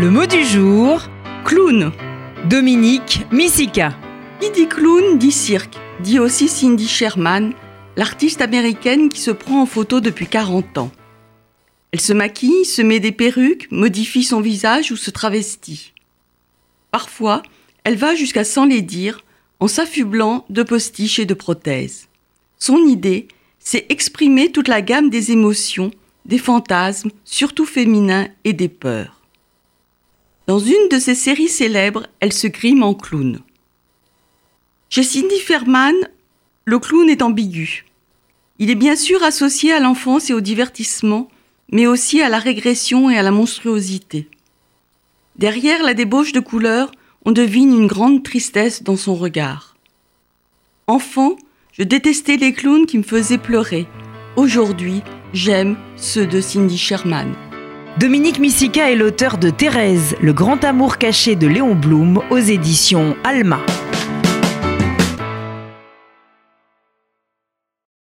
Le mot du jour, Clown. Dominique Missika. Qui dit clown dit cirque, dit aussi Cindy Sherman, l'artiste américaine qui se prend en photo depuis 40 ans. Elle se maquille, se met des perruques, modifie son visage ou se travestit. Parfois, elle va jusqu'à s'en les dire en s'affublant de postiches et de prothèses. Son idée, c'est exprimer toute la gamme des émotions, des fantasmes, surtout féminins, et des peurs. Dans une de ses séries célèbres, elle se grime en clown. Chez Cindy Ferman, le clown est ambigu. Il est bien sûr associé à l'enfance et au divertissement, mais aussi à la régression et à la monstruosité. Derrière la débauche de couleurs, on devine une grande tristesse dans son regard. Enfant, je détestais les clowns qui me faisaient pleurer. Aujourd'hui, j'aime ceux de Cindy Sherman. Dominique Missika est l'auteur de Thérèse, le grand amour caché de Léon Blum aux éditions Alma.